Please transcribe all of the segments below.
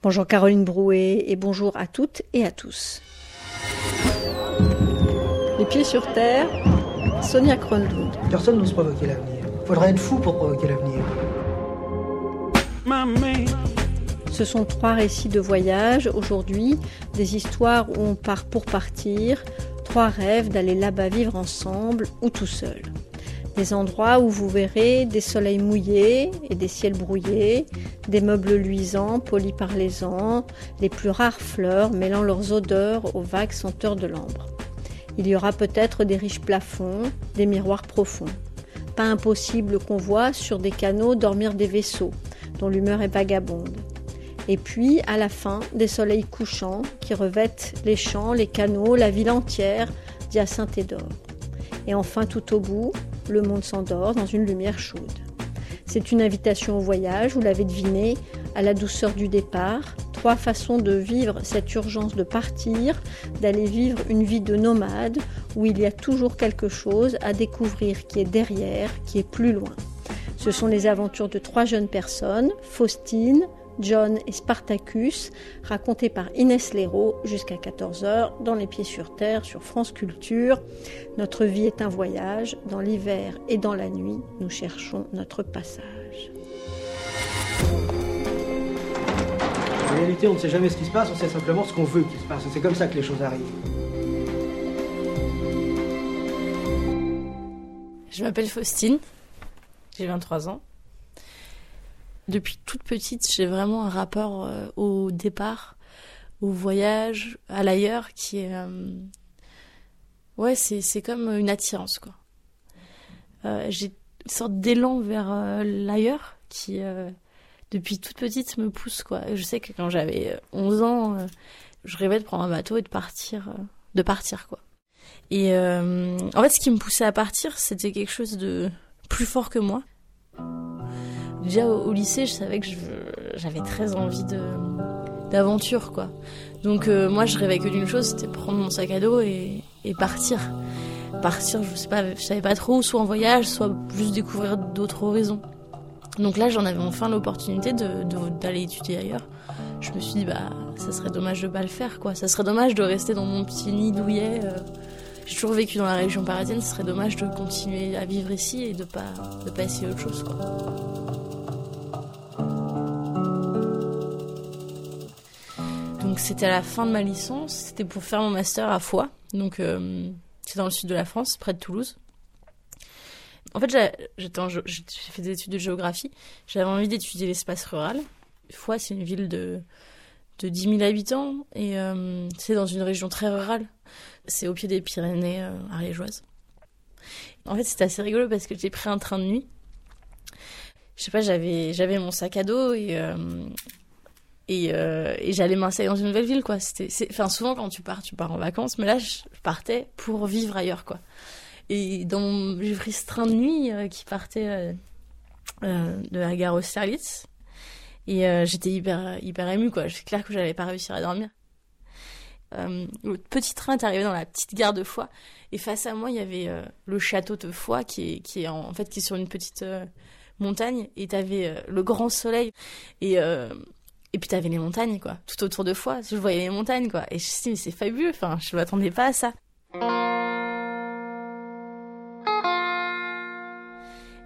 Bonjour Caroline Brouet et bonjour à toutes et à tous. Les pieds sur terre, Sonia Kronlund. Personne n'ose provoquer l'avenir. Faudrait être fou pour provoquer l'avenir. Ce sont trois récits de voyage aujourd'hui, des histoires où on part pour partir, trois rêves d'aller là-bas vivre ensemble ou tout seul. Des endroits où vous verrez des soleils mouillés et des ciels brouillés, des meubles luisants polis par les ans, les plus rares fleurs mêlant leurs odeurs aux vagues senteurs de l'ambre. Il y aura peut-être des riches plafonds, des miroirs profonds. Pas impossible qu'on voit sur des canaux dormir des vaisseaux, dont l'humeur est vagabonde. Et puis, à la fin, des soleils couchants qui revêtent les champs, les canaux, la ville entière d'hyacinthe et d'or. Et enfin, tout au bout, le monde s'endort dans une lumière chaude. C'est une invitation au voyage, vous l'avez deviné, à la douceur du départ, trois façons de vivre cette urgence de partir, d'aller vivre une vie de nomade où il y a toujours quelque chose à découvrir qui est derrière, qui est plus loin. Ce sont les aventures de trois jeunes personnes, Faustine, John et Spartacus, racontées par Inès Léraud jusqu'à 14h dans Les Pieds sur Terre sur France Culture. Notre vie est un voyage, dans l'hiver et dans la nuit, nous cherchons notre passage. En réalité, on ne sait jamais ce qui se passe, on sait simplement ce qu'on veut qu'il se passe. C'est comme ça que les choses arrivent. Je m'appelle Faustine, j'ai 23 ans. Depuis toute petite, j'ai vraiment un rapport euh, au départ, au voyage, à l'ailleurs, qui est... euh, Ouais, c'est, c'est comme une attirance, quoi. Euh, j'ai une sorte d'élan vers euh, l'ailleurs qui, euh, depuis toute petite, me pousse, quoi. Je sais que quand j'avais euh, 11 ans, je rêvais de prendre un bateau et de partir, de partir, quoi. Et en fait, ce qui me poussait à partir, c'était quelque chose de plus fort que moi. Déjà au, lycée, je savais que j'avais très envie d'aventure, quoi. Donc euh, moi, je rêvais que d'une chose, c'était prendre mon sac à dos et, partir. Partir, je sais pas, savais pas trop, soit en voyage, soit juste découvrir d'autres horizons. Donc là, j'en avais enfin l'opportunité d'aller étudier ailleurs. Je me suis dit, bah, ça serait dommage de pas le faire, quoi. Ça serait dommage de rester dans mon petit nid douillet. euh, j'ai toujours vécu dans la région parisienne, ce serait dommage de continuer à vivre ici et de pas, de pas essayer autre chose, quoi. C'était à la fin de ma licence, c'était pour faire mon master à Foix, donc euh, c'est dans le sud de la France, près de Toulouse. En fait, j'ai fait des études de géographie, j'avais envie d'étudier l'espace rural. Foix, c'est une ville de, de 10 000 habitants et euh, c'est dans une région très rurale. C'est au pied des Pyrénées euh, ariégeoises. En fait, c'était assez rigolo parce que j'ai pris un train de nuit. Je sais pas, j'avais j'avais mon sac à dos et euh, et, euh, et j'allais m'installer dans une nouvelle ville quoi. C'était enfin souvent quand tu pars, tu pars en vacances, mais là je partais pour vivre ailleurs quoi. Et dans j'ai pris ce train de nuit euh, qui partait euh, euh, de la gare Austerlitz et euh, j'étais hyper hyper émue quoi. C'est clair que j'allais pas réussir à dormir. Euh, le petit train est arrivé dans la petite gare de Foix et face à moi il y avait le château de Foix qui est qui est en, fait qui est sur une petite montagne et t'avais le grand soleil et et puis t'avais les montagnes quoi. Tout autour de Foix je voyais les montagnes quoi. Et je me suis dit mais c'est fabuleux enfin je m'attendais pas à ça.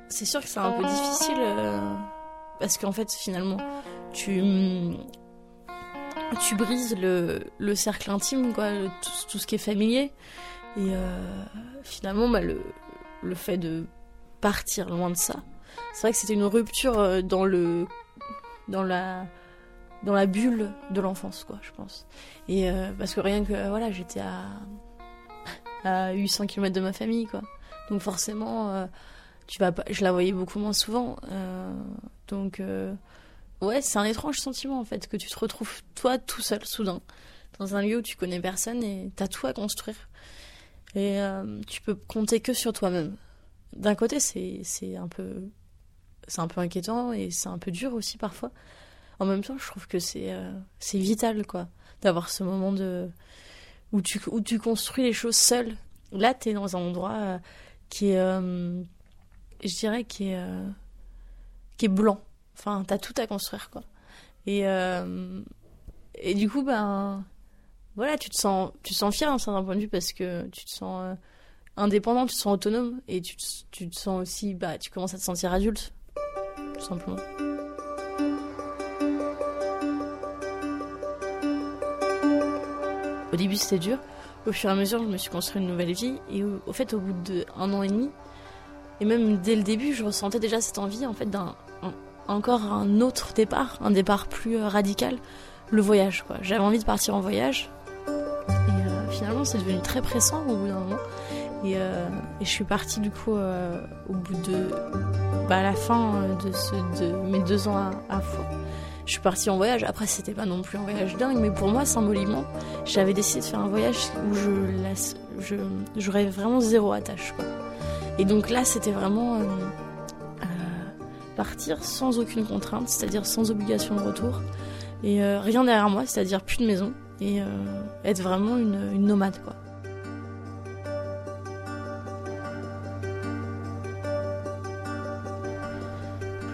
C'est sûr que c'est un peu difficile euh, parce qu'en fait finalement tu tu brises le, le cercle intime quoi tout ce qui est familier. Et euh, finalement bah, le, le fait de partir loin de ça c'est vrai que c'était une rupture euh, dans le dans la dans la bulle de l'enfance quoi je pense. Et euh, parce que rien que voilà j'étais à à 800 km de ma famille quoi. Donc forcément euh, tu vas pas je la voyais beaucoup moins souvent euh, donc euh, ouais c'est un étrange sentiment en fait que tu te retrouves toi tout seul soudain dans un lieu où tu connais personne et t'as tout à construire. Et euh, tu peux compter que sur toi-même. D'un côté c'est un peu c'est un peu inquiétant et c'est un peu dur aussi parfois en même temps je trouve que c'est euh, c'est vital quoi d'avoir ce moment de où tu où tu construis les choses seul là t'es dans un endroit euh, qui est euh, je dirais qui est qui est blanc. Enfin t'as tout à construire quoi. Et et du coup, ben, voilà, tu te sens, tu te sens fier d'un certain point de vue parce que tu te sens indépendant, tu te sens autonome et tu tu te sens aussi, bah, tu commences à te sentir adulte, tout simplement. Au début, c'était dur. Au fur et à mesure, je me suis construit une nouvelle vie. Et au, fait, au bout d'un an et demi, et même dès le début, je ressentais déjà cette envie, en fait, d'un un- encore un autre départ, un départ plus euh, radical, le voyage. J'avais envie de partir en voyage. Et euh, finalement, c'est devenu très pressant au bout d'un moment. Et, euh, je suis partie du coup au bout de, bah, la fin de, ce, de mes deux ans à, à. Je suis partie en voyage. Après, c'était pas non plus un voyage dingue, mais pour moi, symboliquement, j'avais décidé de faire un voyage où je j'aurais vraiment zéro attache. Quoi. Et donc là, c'était vraiment euh, euh, partir sans aucune contrainte, c'est-à-dire sans obligation de retour, et euh, rien derrière moi, c'est-à-dire plus de maison, et être vraiment une, une nomade, quoi.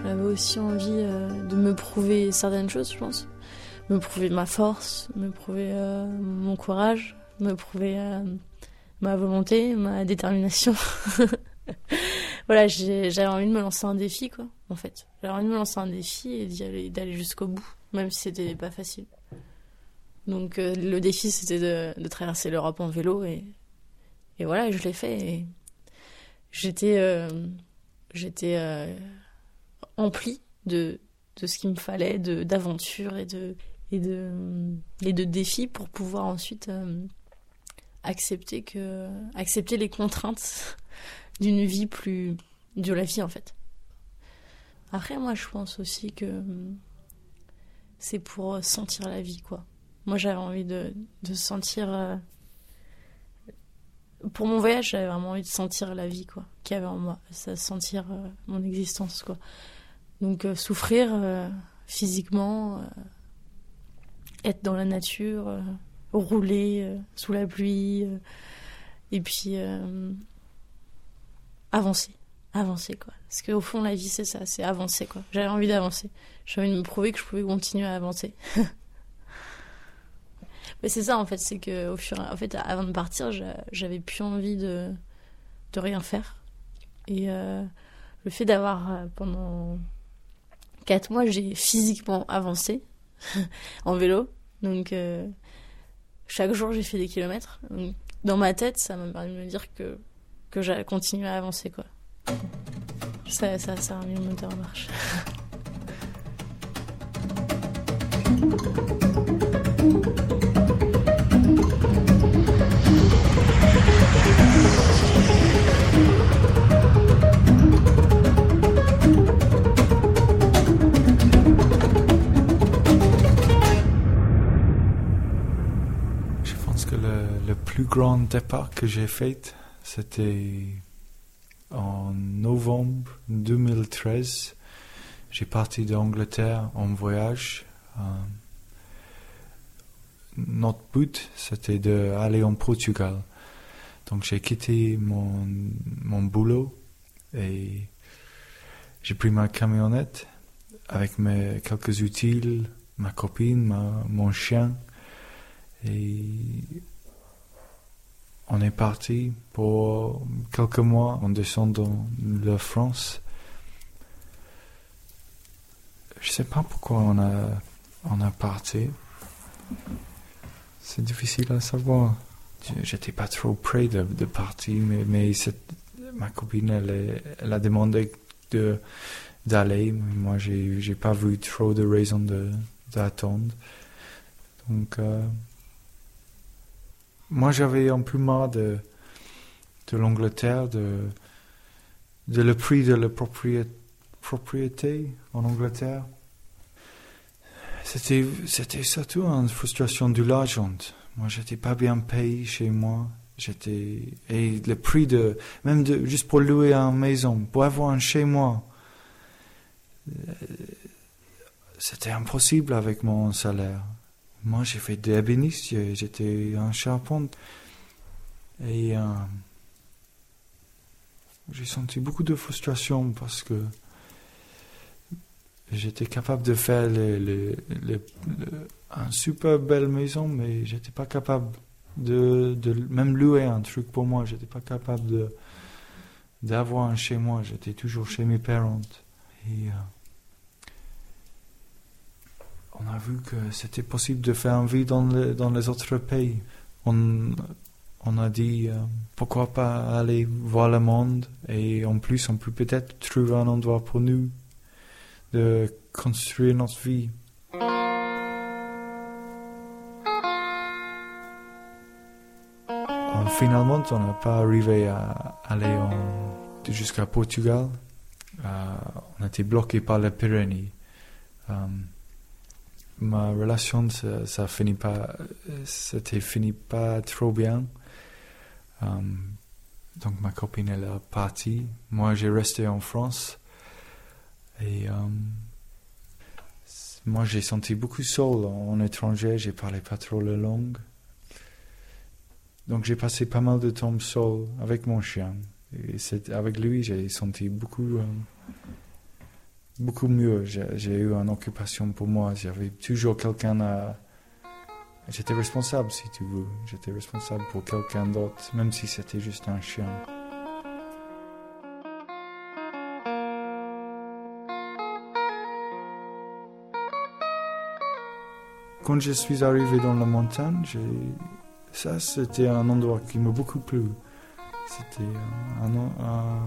J'avais aussi envie euh, de me prouver certaines choses, je pense. Me prouver ma force, me prouver euh, mon courage, me prouver euh, ma volonté, ma détermination. voilà, j'avais envie de me lancer un défi, quoi, en fait. J'avais envie de me lancer un défi et d'aller jusqu'au bout, même si c'était pas facile. Donc le défi, c'était de, traverser l'Europe en vélo et, et voilà, je l'ai fait. J'étais j'étais emplie de, de ce qu'il me fallait, d'aventures et de et de et de défis pour pouvoir ensuite euh, accepter que accepter les contraintes d'une vie plus de la vie en fait. Après moi je pense aussi que hum, c'est pour sentir la vie quoi. Moi j'avais envie de, de sentir euh, pour mon voyage j'avais vraiment envie de sentir la vie quoi qu'il y avait en moi, ça sentir euh, mon existence quoi. Donc euh, souffrir euh, physiquement euh, être dans la nature, rouler sous la pluie, et puis avancer, avancer quoi. Parce qu'au fond la vie c'est ça, c'est avancer quoi. J'avais envie d'avancer, j'avais envie de me prouver que je pouvais continuer à avancer. Mais c'est ça en fait, c'est que au fur en fait avant de partir, j'a- j'avais plus envie de de rien faire. Et le fait d'avoir pendant quatre mois, j'ai physiquement avancé en vélo. Donc, euh, chaque jour, j'ai fait des kilomètres. Dans ma tête, ça m'a permis de me dire que, que j'allais continuer à avancer, quoi. Ça, ça, ça a mis le moteur en marche. plus grand départ que j'ai fait, c'était en novembre 2013. J'ai parti d'Angleterre en voyage. Euh, notre but, c'était d'aller en Portugal. Donc j'ai quitté mon, mon boulot et j'ai pris ma camionnette avec mes quelques outils, ma copine, ma- mon chien. Et on est parti pour quelques mois en descendant de France. Je sais pas pourquoi on a, on a parti. C'est difficile à savoir. J'étais pas trop près de, de partir, mais, mais ma copine, elle, elle a demandé de d'aller. Moi, j'ai j'ai pas vu trop de raisons de d'attendre. Donc, euh, moi, j'avais un peu marre de, de l'Angleterre, de, de le prix de la proprié- propriété en Angleterre. C'était, c'était surtout une frustration de l'argent. Moi, j'étais pas bien payé chez moi. J'étais, et le prix de, même de, juste pour louer une maison, pour avoir un chez moi, euh, c'était impossible avec mon salaire. Moi, j'ai fait des ébénistes, j'ai- j'étais un charpente. Et euh, j'ai senti beaucoup de frustration parce que j'étais capable de faire le, le, le, un super belle maison, mais j'étais pas capable de, de même louer un truc pour moi. J'étais pas capable de d'avoir un chez moi. J'étais toujours chez mes parents. Et euh, on a vu que c'était possible de faire une vie dans, dans les autres pays. On, on a dit euh, pourquoi pas aller voir le monde et en plus on peut peut-être trouver un endroit pour nous de construire notre vie. finalement, on n'a pas arrivé à aller jusqu'à Portugal. Euh, on été bloqué par les Pyrénées. Euh, ma relation, ça, finit pas, fini trop bien. Euh, donc ma copine elle est partie. Moi j'ai resté en France et moi j'ai senti beaucoup seul en étranger. J'ai parlé pas trop la langue. Donc j'ai passé pas mal de temps seul avec mon chien. Et avec lui, j'ai senti beaucoup, euh, beaucoup mieux. J'ai eu une occupation pour moi. J'avais toujours quelqu'un à. J'étais responsable, si tu veux. J'étais responsable pour quelqu'un d'autre, même si c'était juste un chien. Quand je suis arrivé dans la montagne, ça, c'était un endroit qui m'a beaucoup plu. C'était un, un,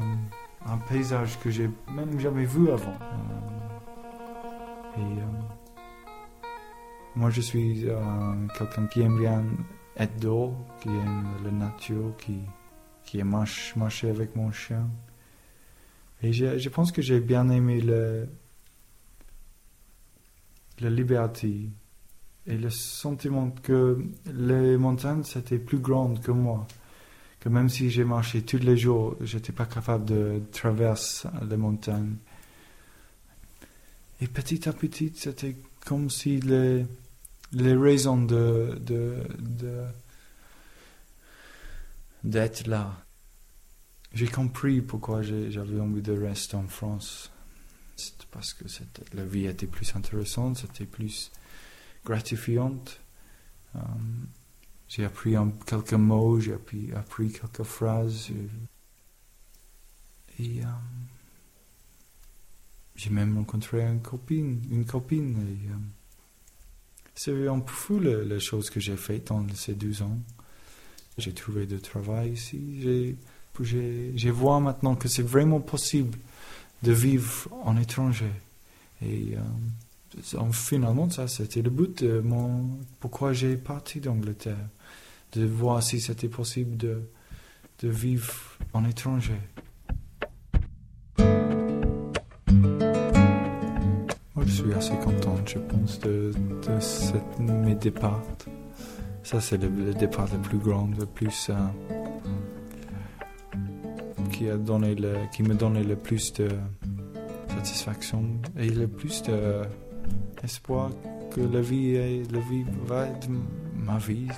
paysage que j'ai même jamais vu avant. Euh, et euh, moi, je suis quelqu'un qui aime bien être dehors, qui aime la nature, qui, qui aime marcher avec mon chien. Et je, pense que j'ai bien aimé le, la liberté et le sentiment que les montagnes c'était plus grandes que moi que même si j'ai marché tous les jours j'étais pas capable de traverser les montagnes. Et petit à petit c'était comme si les les raisons de de d'être là. J'ai compris pourquoi j'avais envie de rester en France. C'est parce que la vie était plus intéressante c'était plus gratifiante. Euh, j'ai appris quelques mots, j'ai appris, quelques phrases. Et, euh, j'ai même rencontré une copine. Une copine euh, c'est peu fou les choses que j'ai faites dans ces deux ans. J'ai trouvé du travail ici. J'ai, vois maintenant que c'est vraiment possible de vivre en étranger. Et finalement, ça, c'était le but de mon, pourquoi j'ai parti d'Angleterre, de voir si c'était possible de, vivre en étranger. Moi, je suis assez content, je pense, de, mes départs. Ça, c'est le, départ le plus grand, le plus. Euh, qui, a donné qui me donnait le plus de satisfaction et le plus de espoir que la vie, est, la vie va être ma vie.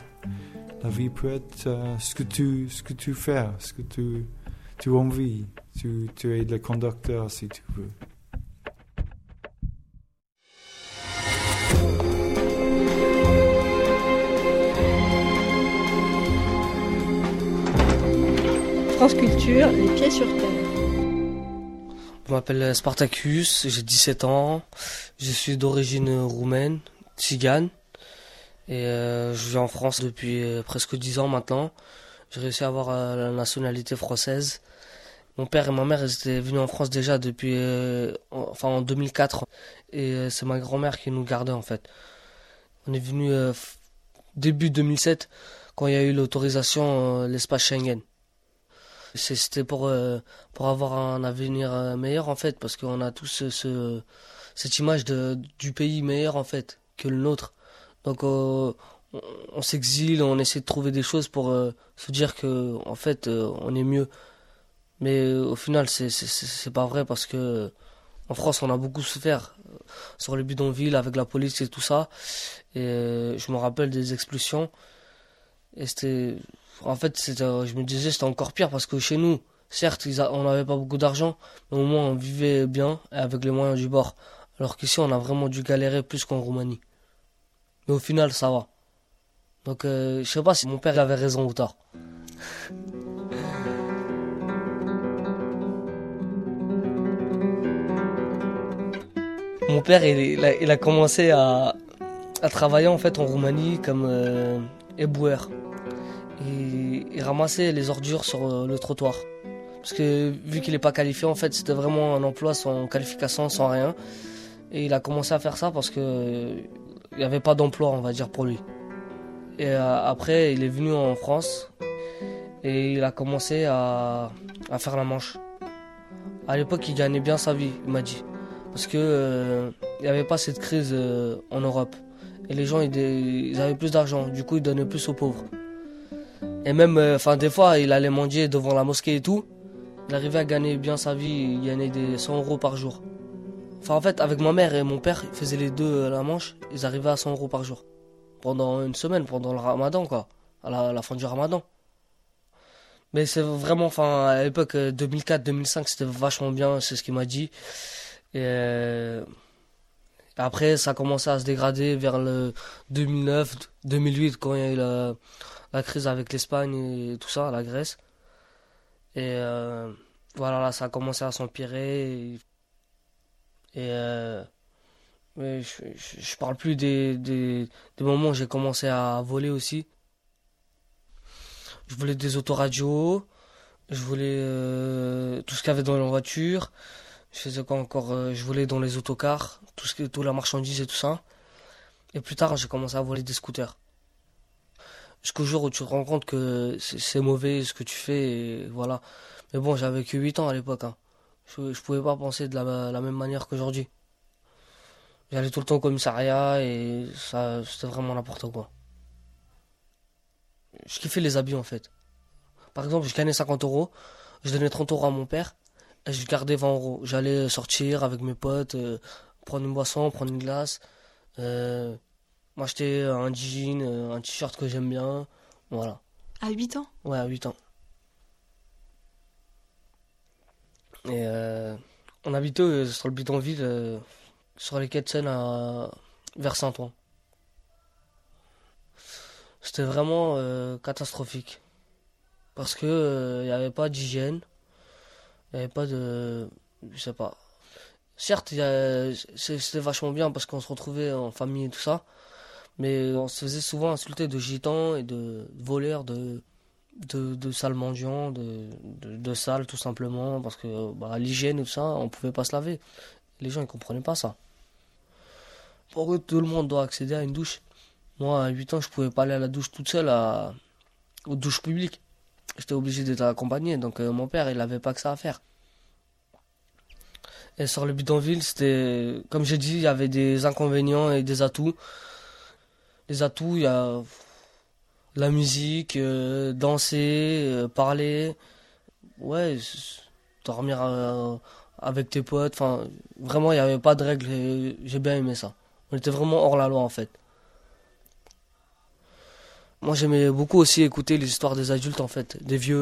La vie peut être euh, ce, que tu, ce que tu fais, ce que tu, tu as envie. Tu, tu es le conducteur si tu veux. France Culture, les pieds sur terre. Je m'appelle Spartacus, j'ai 17 ans, je suis d'origine roumaine, tzigane, et euh, je vis en France depuis euh, presque 10 ans maintenant. J'ai réussi à avoir euh, la nationalité française. Mon père et ma mère étaient venus en France déjà depuis, enfin en 2004, et c'est ma grand-mère qui nous gardait en fait. On est venu début 2007 quand il y a eu l'autorisation l'espace Schengen. C'était pour euh, pour avoir un avenir euh, meilleur en fait, parce qu'on a tous ce, cette image de du pays meilleur en fait que le nôtre. Donc euh, on, s'exile, on essaie de trouver des choses pour se dire que en fait on est mieux. Mais au final c'est pas vrai parce que en France on a beaucoup souffert sur les bidonvilles avec la police et tout ça. Et je me rappelle des expulsions. Et c'était en fait, je me disais c'était encore pire parce que chez nous, certes, on n'avait pas beaucoup d'argent, mais au moins on vivait bien avec les moyens du bord. Alors qu'ici, on a vraiment dû galérer plus qu'en Roumanie. Mais au final, ça va. Donc, euh, je sais pas si mon père avait raison ou tort. Mon père, il, a, commencé à, travailler en Roumanie comme euh, éboueur. Il, ramassait les ordures sur euh, le trottoir. Parce que vu qu'il n'est pas qualifié, en fait, c'était vraiment un emploi sans qualification, sans rien. Et il a commencé à faire ça parce que il n'y avait pas d'emploi, on va dire, pour lui. Et euh, après, il est venu en France et il a commencé à, à faire la manche. À l'époque, il gagnait bien sa vie, il m'a dit parce que euh, il n'y avait pas cette crise euh, en Europe et les gens ils, avaient plus d'argent du coup ils donnaient plus aux pauvres et même euh, enfin des fois il allait manger devant la mosquée et tout. Il arrivait à gagner bien sa vie il gagnait des 100 euros par jour. Enfin en fait avec ma mère et mon père ils faisaient les deux la manche ils arrivaient à 100 euros par jour. Pendant une semaine pendant le ramadan quoi. À la, fin du ramadan. Mais c'est vraiment enfin à l'époque 2004 2005 c'était vachement bien c'est ce qu'il m'a dit. Et euh, après, ça a commencé à se dégrader vers le 2009, 2008, quand il y a eu la, la crise avec l'Espagne et tout ça, la Grèce. Et euh, voilà, là, ça a commencé à s'empirer. Et, euh, je, parle plus des, moments où j'ai commencé à voler aussi. Je voulais des autoradios, je voulais tout ce qu'il y avait dans la voiture. Je faisais quoi encore euh, Je volais dans les autocars, tout ce qui toute la marchandise et tout ça. Et plus tard, j'ai commencé à voler des scooters. Jusqu'au jour où tu te rends compte que c'est mauvais ce que tu fais, et voilà. Mais bon, j'avais que 8 ans à l'époque. Hein. Je, pouvais pas penser de la, même manière qu'aujourd'hui. J'allais tout le temps au commissariat et ça, c'était vraiment n'importe quoi. Je kiffais les habits en fait. Par exemple, je gagnais 50 euros, je donnais 30 euros à mon père je gardais 20 euros. J'allais sortir avec mes potes, euh, prendre une boisson, prendre une glace, euh, m'acheter un jean, euh, un t-shirt que j'aime bien. Voilà. À 8 ans? Ouais, à 8 ans. Et on habitait sur le bidonville, sur les quais de Seine à... vers Saint-Ouen. C'était vraiment catastrophique. Parce que il n'y avait pas d'hygiène. Il n'y avait pas de. Je sais pas. Certes, c'était vachement bien parce qu'on se retrouvait en famille et tout ça. Mais on se faisait souvent insulter de gitans et de voleurs, de, de, de sales de, de, tout simplement. Parce que bah, l'hygiène et tout ça, on pouvait pas se laver. Les gens ils comprenaient pas ça. Pour eux, tout le monde doit accéder à une douche. Moi, à 8 ans, je pouvais pas aller à la douche toute seule à... aux douches publiques j'étais obligé d'être accompagné. Donc euh, mon père, il n'avait pas que ça à faire. Et sur le bidonville, c'était, comme j'ai dit, il y avait des inconvénients et des atouts. Les atouts, il y a la musique, euh, danser, euh, parler, ouais, dormir avec tes potes. Enfin, vraiment, il n'y avait pas de règles. J'ai bien aimé ça. On était vraiment hors la loi en fait. Moi, j'aimais beaucoup aussi écouter les histoires des adultes, en fait, des vieux,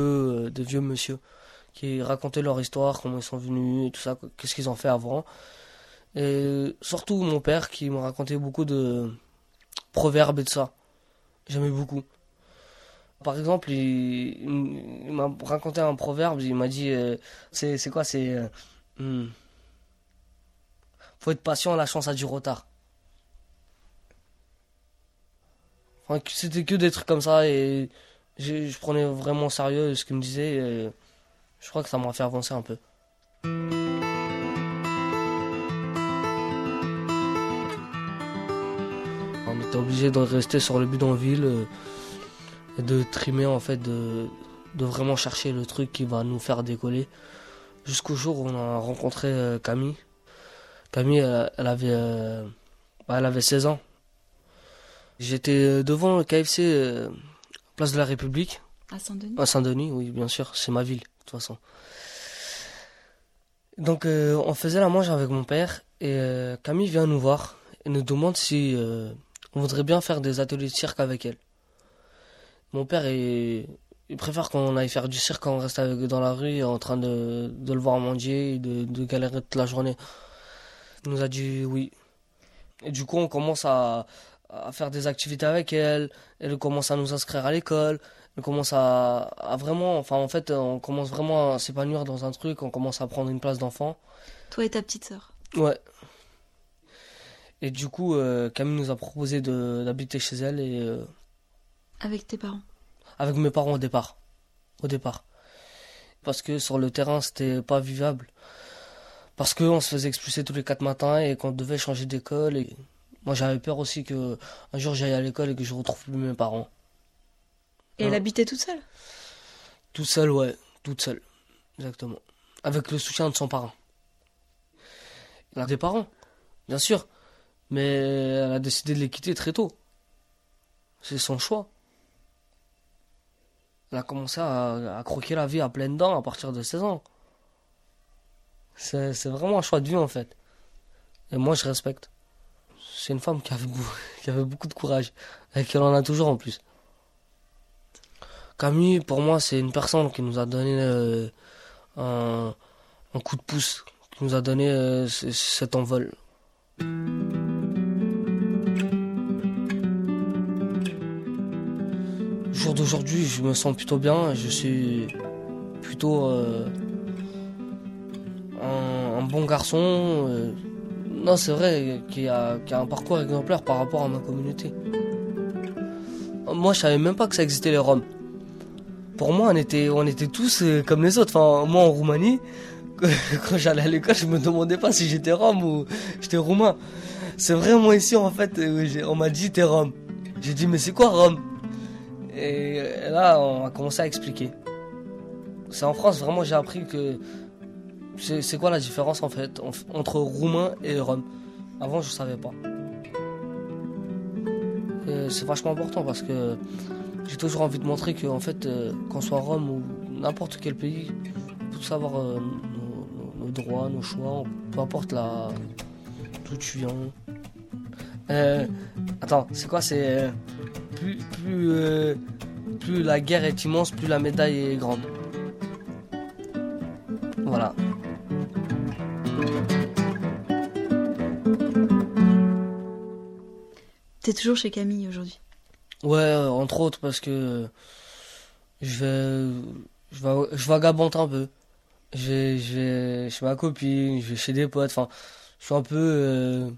euh, des vieux monsieur, qui racontaient leur histoire, comment ils sont venus, tout ça, qu'est-ce qu'ils ont fait avant. Et surtout mon père, qui me racontait beaucoup de proverbes et tout ça. J'aimais beaucoup. Par exemple, il, m'a raconté un proverbe, il m'a dit, euh, c'est, quoi, c'est, euh, hmm. faut être patient, la chance a du retard. c'était que des trucs comme ça et je prenais vraiment au sérieux ce qu'il me disait. Et je crois que ça m'a fait avancer un peu. On était obligé de rester sur le bidonville euh, et de trimer en fait, de, de vraiment chercher le truc qui va nous faire décoller. Jusqu'au jour où on a rencontré euh, Camille. Camille, elle, avait, euh, bah, elle avait 16 ans. J'étais euh, devant le KFC euh, place de la République. À Saint-Denis? À Saint-Denis, oui, bien sûr, c'est ma ville, de toute façon. Donc, euh, on faisait la manche avec mon père et Camille vient nous voir et nous demande si on voudrait bien faire des ateliers de cirque avec elle. Mon père, il, préfère qu'on aille faire du cirque quand on reste avec, dans la rue en train de, de le voir manger et de, de galérer toute la journée. Elle nous a dit oui. Et du coup, on commence à, à faire des activités avec elle. Elle commence à nous inscrire à l'école. Elle commence à, à vraiment, enfin en fait, on commence vraiment à s'épanouir dans un truc. On commence à prendre une place d'enfant. Toi et ta petite sœur. Ouais. Et du coup, euh, Camille nous a proposé d'habiter chez elle et euh, Avec tes parents. avec mes parents au départ. Au départ. Parce que sur le terrain, c'était pas vivable. Parce qu'on se faisait expulser tous les quatre matins et qu'on devait changer d'école. Et moi, j'avais peur aussi que un jour j'aille à l'école et que je retrouve plus mes parents. Et elle Ah. habitait toute seule? Toute seule, ouais. Toute seule. Exactement. Avec le soutien de son parent. Elle a des parents, bien sûr. Mais elle a décidé de les quitter très tôt. C'est son choix. Elle a commencé à, croquer la vie à pleines dents à partir de 16 ans. C'est vraiment un choix de vie en fait. Et moi je respecte. C'est une femme qui avait, qui avait beaucoup de courage. Et qui en a toujours en plus. Camille, pour moi, c'est une personne qui nous a donné euh, un, coup de pouce, qui nous a donné euh, cet envol. Jour d'aujourd'hui, je me sens plutôt bien. Je suis plutôt euh, un, bon garçon. euh. non, c'est vrai, qui a, qui a un parcours exemplaire par rapport à ma communauté. Moi, je savais même pas que ça existait les Roms pour moi, on était, on était tous euh, comme les autres. Enfin, moi, en Roumanie, quand j'allais à l'école, je me demandais pas si j'étais rome ou j'étais roumain. C'est vraiment ici, en fait, on m'a dit t'es rome. J'ai dit, mais c'est quoi rome? Et euh, là, on a commencé à expliquer. C'est en France, vraiment, j'ai appris que c'est quoi la différence, en fait, en- entre roumain et rome. Avant, je savais pas. Et C'est vachement important parce que j'ai toujours envie de montrer que, en fait, euh, qu'on soit Rome ou n'importe quel pays, il faut savoir euh, nos, droits, nos choix, peu importe la d'où tu viens. Euh, attends, c'est quoi? C'est euh, plus plus euh, plus la guerre est immense, plus la médaille est grande. Voilà. T'es toujours chez Camille aujourd'hui? Ouais, entre autres parce que je vais, je je vagabonde un peu. Je vais, je vais chez ma copine, je vais chez des potes. Enfin, je suis un peu euh,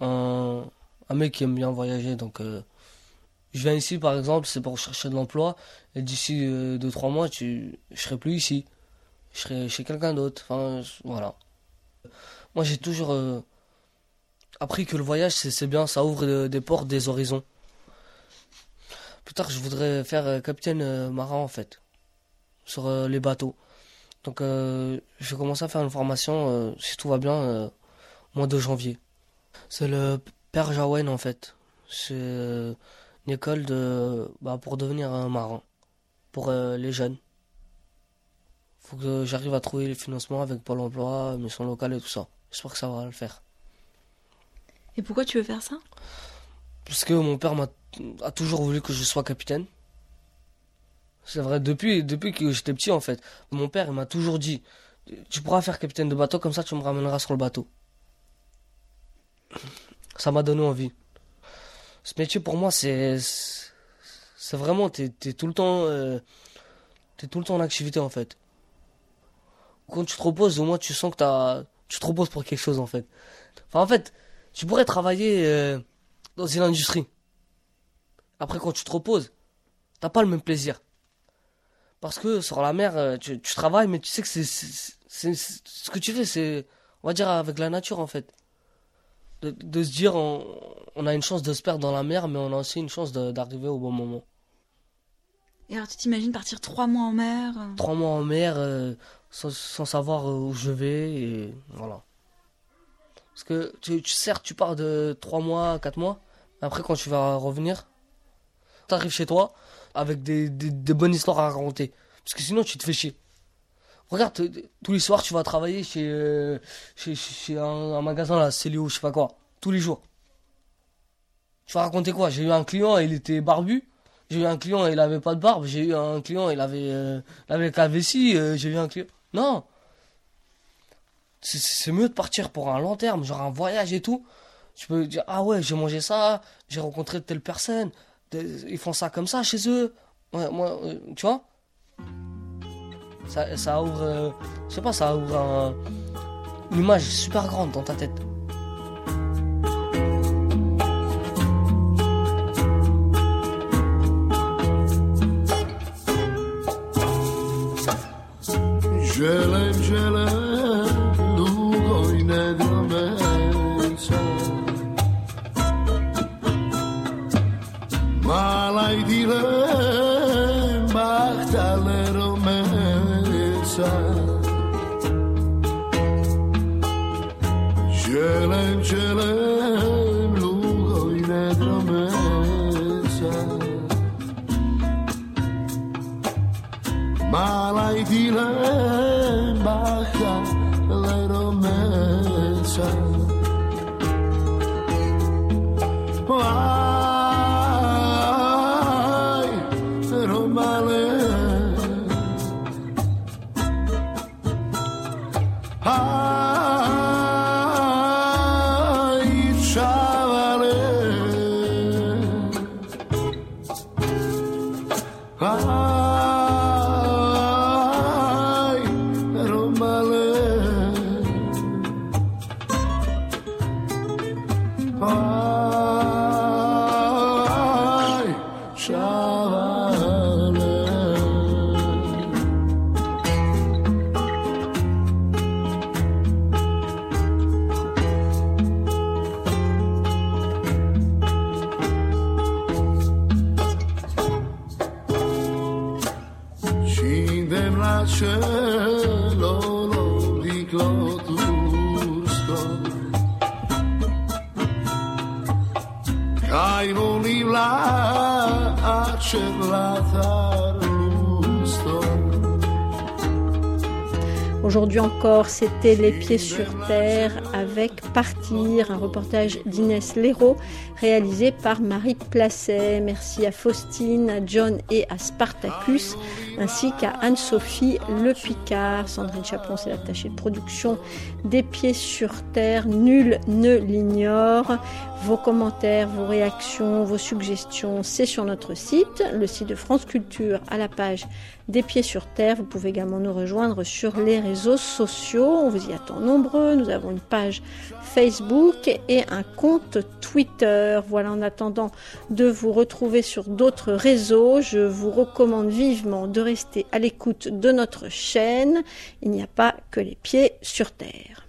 un, un mec qui aime bien voyager. Donc, euh, je viens ici par exemple, c'est pour chercher de l'emploi. Et d'ici 2-3 mois, tu, je serai plus ici. Je serai chez quelqu'un d'autre. Enfin, voilà. Moi, j'ai toujours euh, appris que le voyage, c'est bien, ça ouvre euh, des portes, des horizons. Plus tard, je voudrais faire euh, capitaine euh, marin en fait, sur euh, les bateaux. Donc, euh, je vais commencer à faire une formation, euh, si tout va bien, euh, au mois de janvier. C'est le Père Jaouen en fait. C'est euh, une école de, bah, pour devenir un marin, pour euh, les jeunes. Faut que j'arrive à trouver les financements avec Pôle emploi, mission locale et tout ça. J'espère que ça va le faire. Et pourquoi tu veux faire ça? Parce que mon père m'a a toujours voulu que je sois capitaine. C'est vrai, depuis, depuis que j'étais petit en fait. Mon père il m'a toujours dit Tu pourras faire capitaine de bateau, comme ça tu me ramèneras sur le bateau. Ça m'a donné envie. Ce métier pour moi, c'est. C'est vraiment. T'es es tout le temps. euh, tout le temps en activité en fait. Quand tu te reposes, au moins tu sens que t'as. Tu te reposes pour quelque chose en fait. Enfin, en fait, tu pourrais travailler euh, dans une industrie. Après, quand tu te reposes, t'as pas le même plaisir. Parce que sur la mer, euh, tu, travailles, mais tu sais que c'est- ce que tu fais, c'est, on va dire, avec la nature en fait. De, de se dire, on, on a une chance de se perdre dans la mer, mais on a aussi une chance d'arriver au bon moment. Et alors tu t'imagines partir trois mois en mer euh, Trois mois en mer, euh, sans, sans savoir euh, où je vais, et voilà. Parce que, tu, tu, certes, tu pars de trois mois, quatre mois, mais après, quand tu vas revenir, t'arrives chez toi avec des, des, des bonnes histoires à raconter. Parce que sinon, tu te fais chier. Regarde, tous les soirs, tu vas travailler chez, euh, chez, un, magasin, là, Célio, je sais pas quoi. Tous les jours. Tu vas raconter quoi? J'ai eu un client, il était barbu. J'ai eu un client, il avait pas de barbe. J'ai eu un client, il avait, euh, il avait euh, J'ai eu un client. Non c'est- mieux de partir pour un long terme, genre un voyage et tout. Tu peux dire, ah ouais, j'ai mangé ça, j'ai rencontré telle personne, ils font ça comme ça chez eux. Moi, euh, tu vois? Ça, ça ouvre, euh, je sais pas, ça ouvre un- une image super grande dans ta tête. Želem, želem, Aujourd'hui encore, c'était Les Pieds sur Terre avec Partir, un reportage d'Inès Léraud réalisé par Marie Placet. Merci à Faustine, à John et à Spartacus, ainsi qu'à Anne-Sophie Le Picard. Sandrine Chaplon, c'est l'attachée de production des Pieds sur Terre. Nul ne l'ignore. Vos commentaires, vos réactions, vos suggestions, c'est sur notre site, le site de France Culture à la page des Pieds sur Terre. Vous pouvez également nous rejoindre sur les réseaux sociaux. On vous y attend nombreux. Nous avons une page Facebook et un compte Twitter. Voilà, en attendant de vous retrouver sur d'autres réseaux, je vous recommande vivement de rester à l'écoute de notre chaîne. Il n'y a pas que les pieds sur terre.